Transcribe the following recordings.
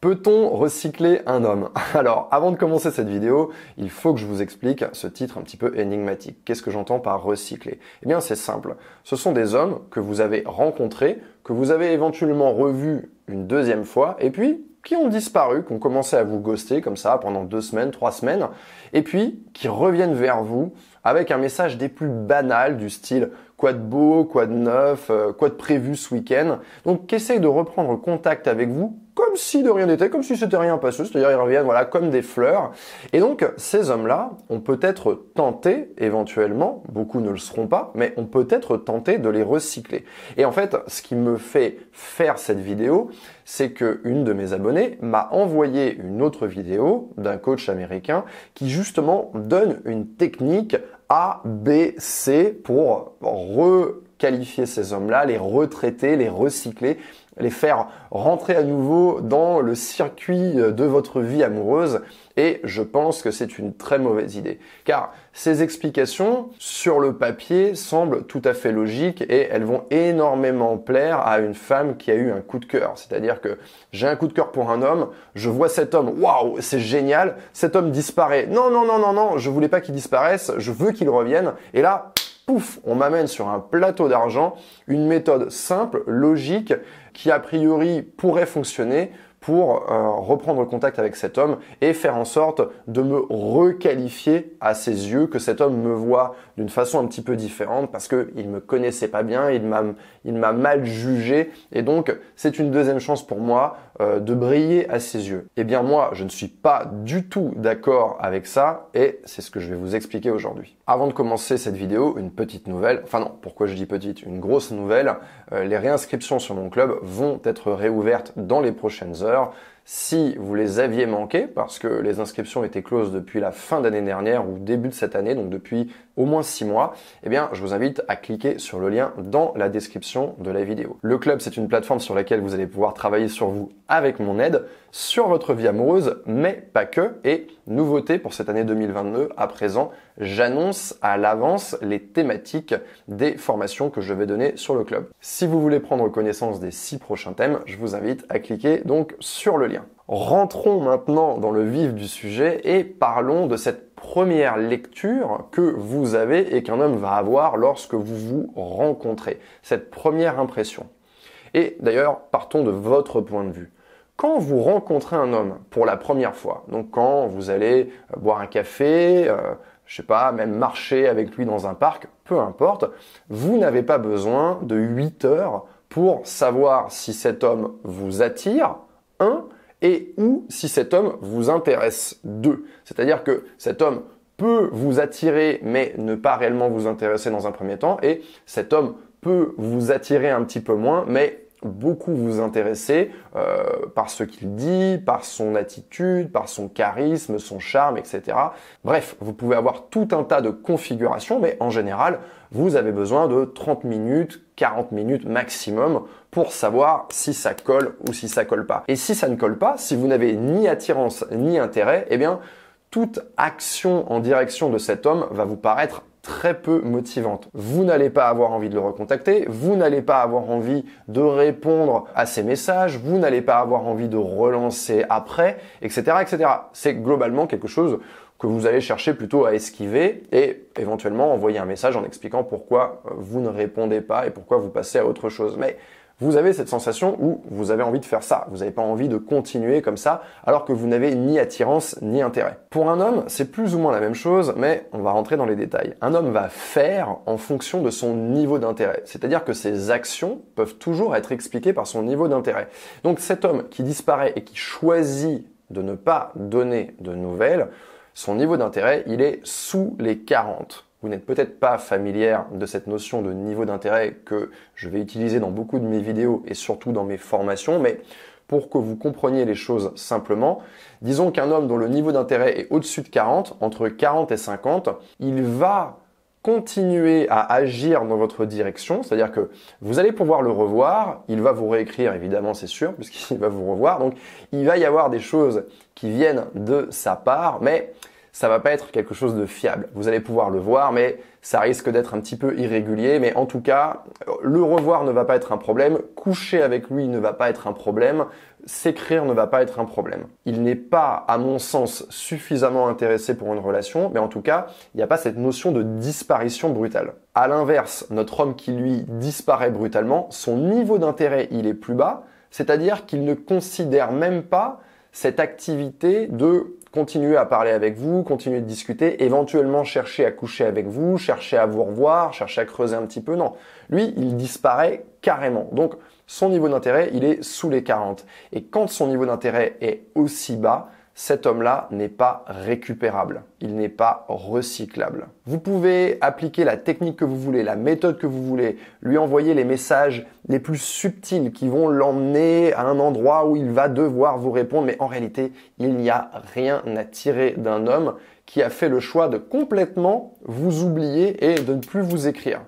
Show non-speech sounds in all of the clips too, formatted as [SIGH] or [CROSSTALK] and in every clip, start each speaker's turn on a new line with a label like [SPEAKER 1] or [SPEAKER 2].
[SPEAKER 1] Peut-on recycler un homme [LAUGHS] Alors, avant de commencer cette vidéo, il faut que je vous explique ce titre un petit peu énigmatique. Qu'est-ce que j'entends par recycler? Eh bien, c'est simple. Ce sont des hommes que vous avez rencontrés, que vous avez éventuellement revus une deuxième fois, et puis qui ont disparu, qui ont commencé à vous ghoster comme ça pendant deux semaines, trois semaines, et puis qui reviennent vers vous avec un message des plus banals du style quoi de beau, quoi de neuf, euh, quoi de prévu ce week-end. Donc, qui essayent de reprendre contact avec vous comme si de rien n'était, comme si c'était rien passé, c'est-à-dire ils reviennent voilà comme des fleurs. Et donc ces hommes-là, on peut être tenté éventuellement, beaucoup ne le seront pas, mais on peut être tenté de les recycler. Et en fait, ce qui me fait faire cette vidéo, c'est que une de mes abonnées m'a envoyé une autre vidéo d'un coach américain qui justement donne une technique A, B, C pour requalifier ces hommes-là, les retraiter, les recycler les faire rentrer à nouveau dans le circuit de votre vie amoureuse et je pense que c'est une très mauvaise idée. Car ces explications sur le papier semblent tout à fait logiques et elles vont énormément plaire à une femme qui a eu un coup de cœur. C'est-à-dire que j'ai un coup de cœur pour un homme, je vois cet homme, waouh, c'est génial, cet homme disparaît. Non, non, non, non, non, je voulais pas qu'il disparaisse, je veux qu'il revienne. Et là, on m'amène sur un plateau d'argent une méthode simple, logique, qui a priori pourrait fonctionner pour euh, reprendre contact avec cet homme et faire en sorte de me requalifier à ses yeux, que cet homme me voit d'une façon un petit peu différente parce qu'il me connaissait pas bien, il m'a, il m'a mal jugé et donc c'est une deuxième chance pour moi euh, de briller à ses yeux. Eh bien moi, je ne suis pas du tout d'accord avec ça et c'est ce que je vais vous expliquer aujourd'hui. Avant de commencer cette vidéo, une petite nouvelle, enfin non, pourquoi je dis petite, une grosse nouvelle, euh, les réinscriptions sur mon club vont être réouvertes dans les prochaines heures. Si vous les aviez manquées, parce que les inscriptions étaient closes depuis la fin d'année dernière ou début de cette année, donc depuis au moins 6 mois, eh bien, je vous invite à cliquer sur le lien dans la description de la vidéo. Le club, c'est une plateforme sur laquelle vous allez pouvoir travailler sur vous avec mon aide, sur votre vie amoureuse, mais pas que. Et nouveauté pour cette année 2022, à présent, j'annonce à l'avance les thématiques des formations que je vais donner sur le club. Si vous voulez prendre connaissance des six prochains thèmes, je vous invite à cliquer donc sur le lien. Rentrons maintenant dans le vif du sujet et parlons de cette première lecture que vous avez et qu'un homme va avoir lorsque vous vous rencontrez. Cette première impression. Et d'ailleurs, partons de votre point de vue. Quand vous rencontrez un homme pour la première fois, donc quand vous allez boire un café, euh, je sais pas, même marcher avec lui dans un parc, peu importe, vous n'avez pas besoin de 8 heures pour savoir si cet homme vous attire, un, et ou si cet homme vous intéresse, deux. C'est-à-dire que cet homme peut vous attirer mais ne pas réellement vous intéresser dans un premier temps, et cet homme peut vous attirer un petit peu moins, mais beaucoup vous intéresser euh, par ce qu'il dit, par son attitude, par son charisme, son charme, etc. Bref, vous pouvez avoir tout un tas de configurations, mais en général, vous avez besoin de 30 minutes, 40 minutes maximum pour savoir si ça colle ou si ça colle pas. Et si ça ne colle pas, si vous n'avez ni attirance ni intérêt, eh bien, toute action en direction de cet homme va vous paraître très peu motivante. Vous n'allez pas avoir envie de le recontacter, vous n'allez pas avoir envie de répondre à ses messages, vous n'allez pas avoir envie de relancer après, etc., etc. C'est globalement quelque chose que vous allez chercher plutôt à esquiver et éventuellement envoyer un message en expliquant pourquoi euh, vous ne répondez pas et pourquoi vous passez à autre chose. Mais vous avez cette sensation où vous avez envie de faire ça. Vous n'avez pas envie de continuer comme ça alors que vous n'avez ni attirance ni intérêt. Pour un homme, c'est plus ou moins la même chose, mais on va rentrer dans les détails. Un homme va faire en fonction de son niveau d'intérêt. C'est-à-dire que ses actions peuvent toujours être expliquées par son niveau d'intérêt. Donc cet homme qui disparaît et qui choisit de ne pas donner de nouvelles, son niveau d'intérêt, il est sous les 40 vous n'êtes peut-être pas familière de cette notion de niveau d'intérêt que je vais utiliser dans beaucoup de mes vidéos et surtout dans mes formations, mais pour que vous compreniez les choses simplement, disons qu'un homme dont le niveau d'intérêt est au-dessus de 40, entre 40 et 50, il va continuer à agir dans votre direction, c'est-à-dire que vous allez pouvoir le revoir, il va vous réécrire évidemment c'est sûr, puisqu'il va vous revoir, donc il va y avoir des choses qui viennent de sa part, mais ça va pas être quelque chose de fiable. Vous allez pouvoir le voir, mais ça risque d'être un petit peu irrégulier. Mais en tout cas, le revoir ne va pas être un problème, coucher avec lui ne va pas être un problème, s'écrire ne va pas être un problème. Il n'est pas, à mon sens, suffisamment intéressé pour une relation, mais en tout cas, il n'y a pas cette notion de disparition brutale. À l'inverse, notre homme qui lui disparaît brutalement, son niveau d'intérêt il est plus bas, c'est-à-dire qu'il ne considère même pas cette activité de continuer à parler avec vous, continuer de discuter, éventuellement chercher à coucher avec vous, chercher à vous revoir, chercher à creuser un petit peu. Non, lui, il disparaît carrément. Donc, son niveau d'intérêt, il est sous les 40. Et quand son niveau d'intérêt est aussi bas, cet homme-là n'est pas récupérable, il n'est pas recyclable. Vous pouvez appliquer la technique que vous voulez, la méthode que vous voulez, lui envoyer les messages les plus subtils qui vont l'emmener à un endroit où il va devoir vous répondre, mais en réalité, il n'y a rien à tirer d'un homme qui a fait le choix de complètement vous oublier et de ne plus vous écrire.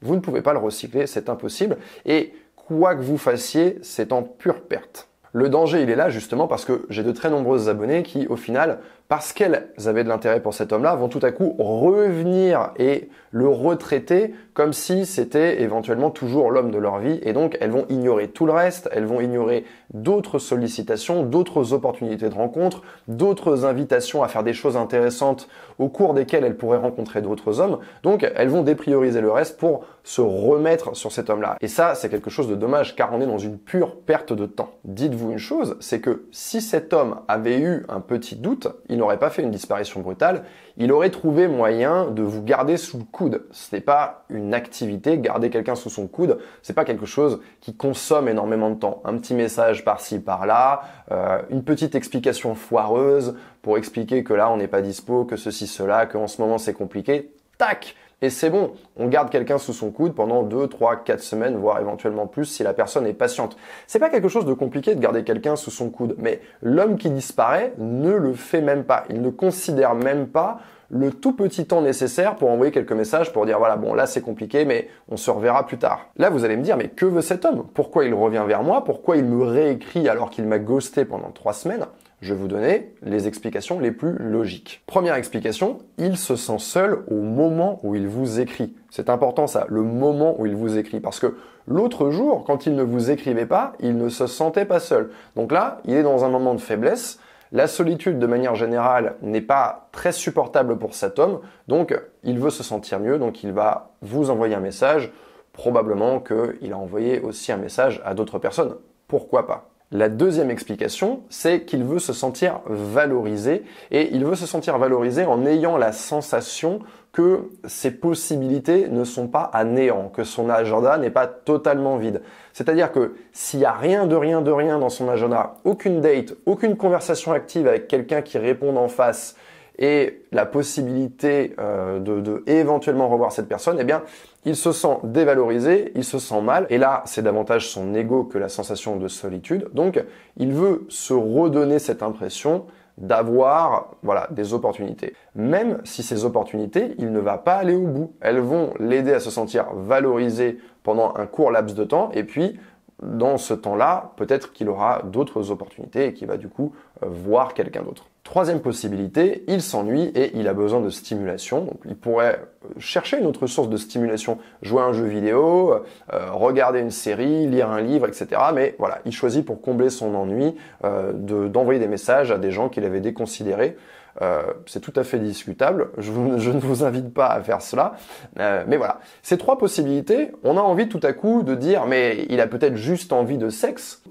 [SPEAKER 1] Vous ne pouvez pas le recycler, c'est impossible, et quoi que vous fassiez, c'est en pure perte. Le danger, il est là justement parce que j'ai de très nombreuses abonnés qui, au final, parce qu'elles avaient de l'intérêt pour cet homme-là, vont tout à coup revenir et le retraiter comme si c'était éventuellement toujours l'homme de leur vie. Et donc, elles vont ignorer tout le reste, elles vont ignorer d'autres sollicitations, d'autres opportunités de rencontre, d'autres invitations à faire des choses intéressantes au cours desquelles elles pourraient rencontrer d'autres hommes. Donc, elles vont déprioriser le reste pour se remettre sur cet homme-là. Et ça, c'est quelque chose de dommage car on est dans une pure perte de temps. Dites-vous une chose, c'est que si cet homme avait eu un petit doute, n'aurait pas fait une disparition brutale, il aurait trouvé moyen de vous garder sous le coude. Ce n'est pas une activité, garder quelqu'un sous son coude, c'est pas quelque chose qui consomme énormément de temps. Un petit message par-ci par-là, euh, une petite explication foireuse pour expliquer que là on n'est pas dispo, que ceci cela, qu'en ce moment c'est compliqué. Tac et c'est bon, on garde quelqu'un sous son coude pendant 2, 3, 4 semaines, voire éventuellement plus si la personne est patiente. C'est pas quelque chose de compliqué de garder quelqu'un sous son coude, mais l'homme qui disparaît ne le fait même pas. Il ne considère même pas le tout petit temps nécessaire pour envoyer quelques messages pour dire voilà bon là c'est compliqué mais on se reverra plus tard. Là vous allez me dire mais que veut cet homme? Pourquoi il revient vers moi? Pourquoi il me réécrit alors qu'il m'a ghosté pendant trois semaines? Je vais vous donner les explications les plus logiques. Première explication, il se sent seul au moment où il vous écrit. C'est important ça, le moment où il vous écrit. Parce que l'autre jour, quand il ne vous écrivait pas, il ne se sentait pas seul. Donc là, il est dans un moment de faiblesse. La solitude, de manière générale, n'est pas très supportable pour cet homme. Donc, il veut se sentir mieux. Donc, il va vous envoyer un message. Probablement qu'il a envoyé aussi un message à d'autres personnes. Pourquoi pas? La deuxième explication, c'est qu'il veut se sentir valorisé et il veut se sentir valorisé en ayant la sensation que ses possibilités ne sont pas à néant, que son agenda n'est pas totalement vide. C'est-à-dire que s'il n'y a rien de rien de rien dans son agenda, aucune date, aucune conversation active avec quelqu'un qui répond en face, et la possibilité euh, de, éventuellement revoir cette personne, eh bien, il se sent dévalorisé, il se sent mal, et là, c'est davantage son ego que la sensation de solitude. Donc, il veut se redonner cette impression d'avoir voilà des opportunités. Même si ces opportunités, il ne va pas aller au bout. Elles vont l'aider à se sentir valorisé pendant un court laps de temps, et puis dans ce temps-là, peut-être qu'il aura d'autres opportunités et qu'il va du coup euh, voir quelqu'un d'autre. Troisième possibilité, il s'ennuie et il a besoin de stimulation. Donc il pourrait euh, chercher une autre source de stimulation, jouer à un jeu vidéo, euh, regarder une série, lire un livre, etc. Mais voilà, il choisit pour combler son ennui d'envoyer des messages à des gens qu'il avait déconsidérés. Euh, c'est tout à fait discutable. Je, ne vous invite pas à faire cela. Euh, mais voilà. Ces trois possibilités, on a envie tout à coup de dire, mais il a peut-être juste envie de sexe.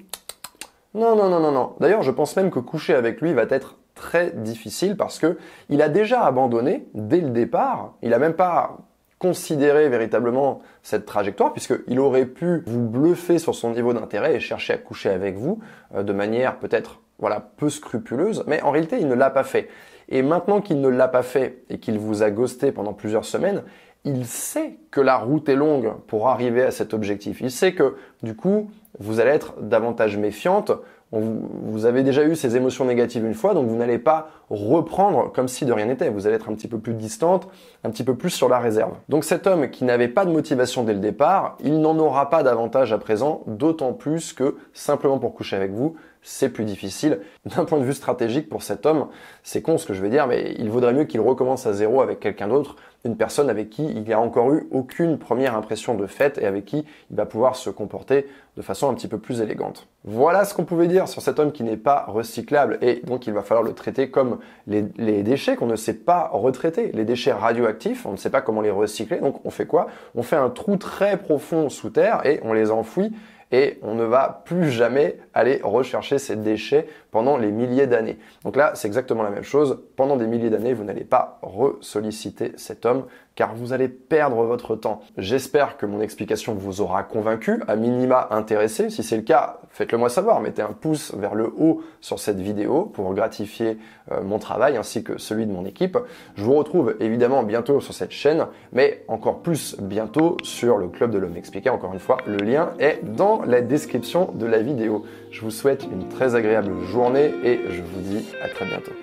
[SPEAKER 1] Non, non, non, non, non. D'ailleurs, je pense même que coucher avec lui va être très difficile parce que il a déjà abandonné dès le départ. Il a même pas considéré véritablement cette trajectoire puisqu'il aurait pu vous bluffer sur son niveau d'intérêt et chercher à coucher avec vous euh, de manière peut-être voilà peu scrupuleuse, mais en réalité il ne l'a pas fait. Et maintenant qu'il ne l'a pas fait et qu'il vous a ghosté pendant plusieurs semaines, il sait que la route est longue pour arriver à cet objectif. Il sait que du coup, vous allez être davantage méfiante. Vous avez déjà eu ces émotions négatives une fois, donc vous n'allez pas reprendre comme si de rien n'était. Vous allez être un petit peu plus distante, un petit peu plus sur la réserve. Donc cet homme qui n'avait pas de motivation dès le départ, il n'en aura pas davantage à présent, d'autant plus que simplement pour coucher avec vous, c'est plus difficile. D'un point de vue stratégique pour cet homme, c'est con ce que je vais dire, mais il vaudrait mieux qu'il recommence à zéro avec quelqu'un d'autre, une personne avec qui il a encore eu aucune première impression de fait et avec qui il va pouvoir se comporter de façon un petit peu plus élégante. Voilà ce qu'on pouvait dire sur cet homme qui n'est pas recyclable et donc il va falloir le traiter comme les déchets qu'on ne sait pas retraiter, les déchets radioactifs, on ne sait pas comment les recycler, donc on fait quoi? On fait un trou très profond sous terre et on les enfouit et on ne va plus jamais aller rechercher ces déchets pendant les milliers d'années. Donc là, c'est exactement la même chose. Pendant des milliers d'années, vous n'allez pas ressolliciter cet homme car vous allez perdre votre temps. J'espère que mon explication vous aura convaincu, à minima intéressé. Si c'est le cas, faites-le moi savoir. Mettez un pouce vers le haut sur cette vidéo pour gratifier euh, mon travail ainsi que celui de mon équipe. Je vous retrouve évidemment bientôt sur cette chaîne, mais encore plus bientôt sur le Club de l'Homme Expliqué. Encore une fois, le lien est la description de la vidéo. Je vous souhaite une très agréable journée et je vous dis à très bientôt.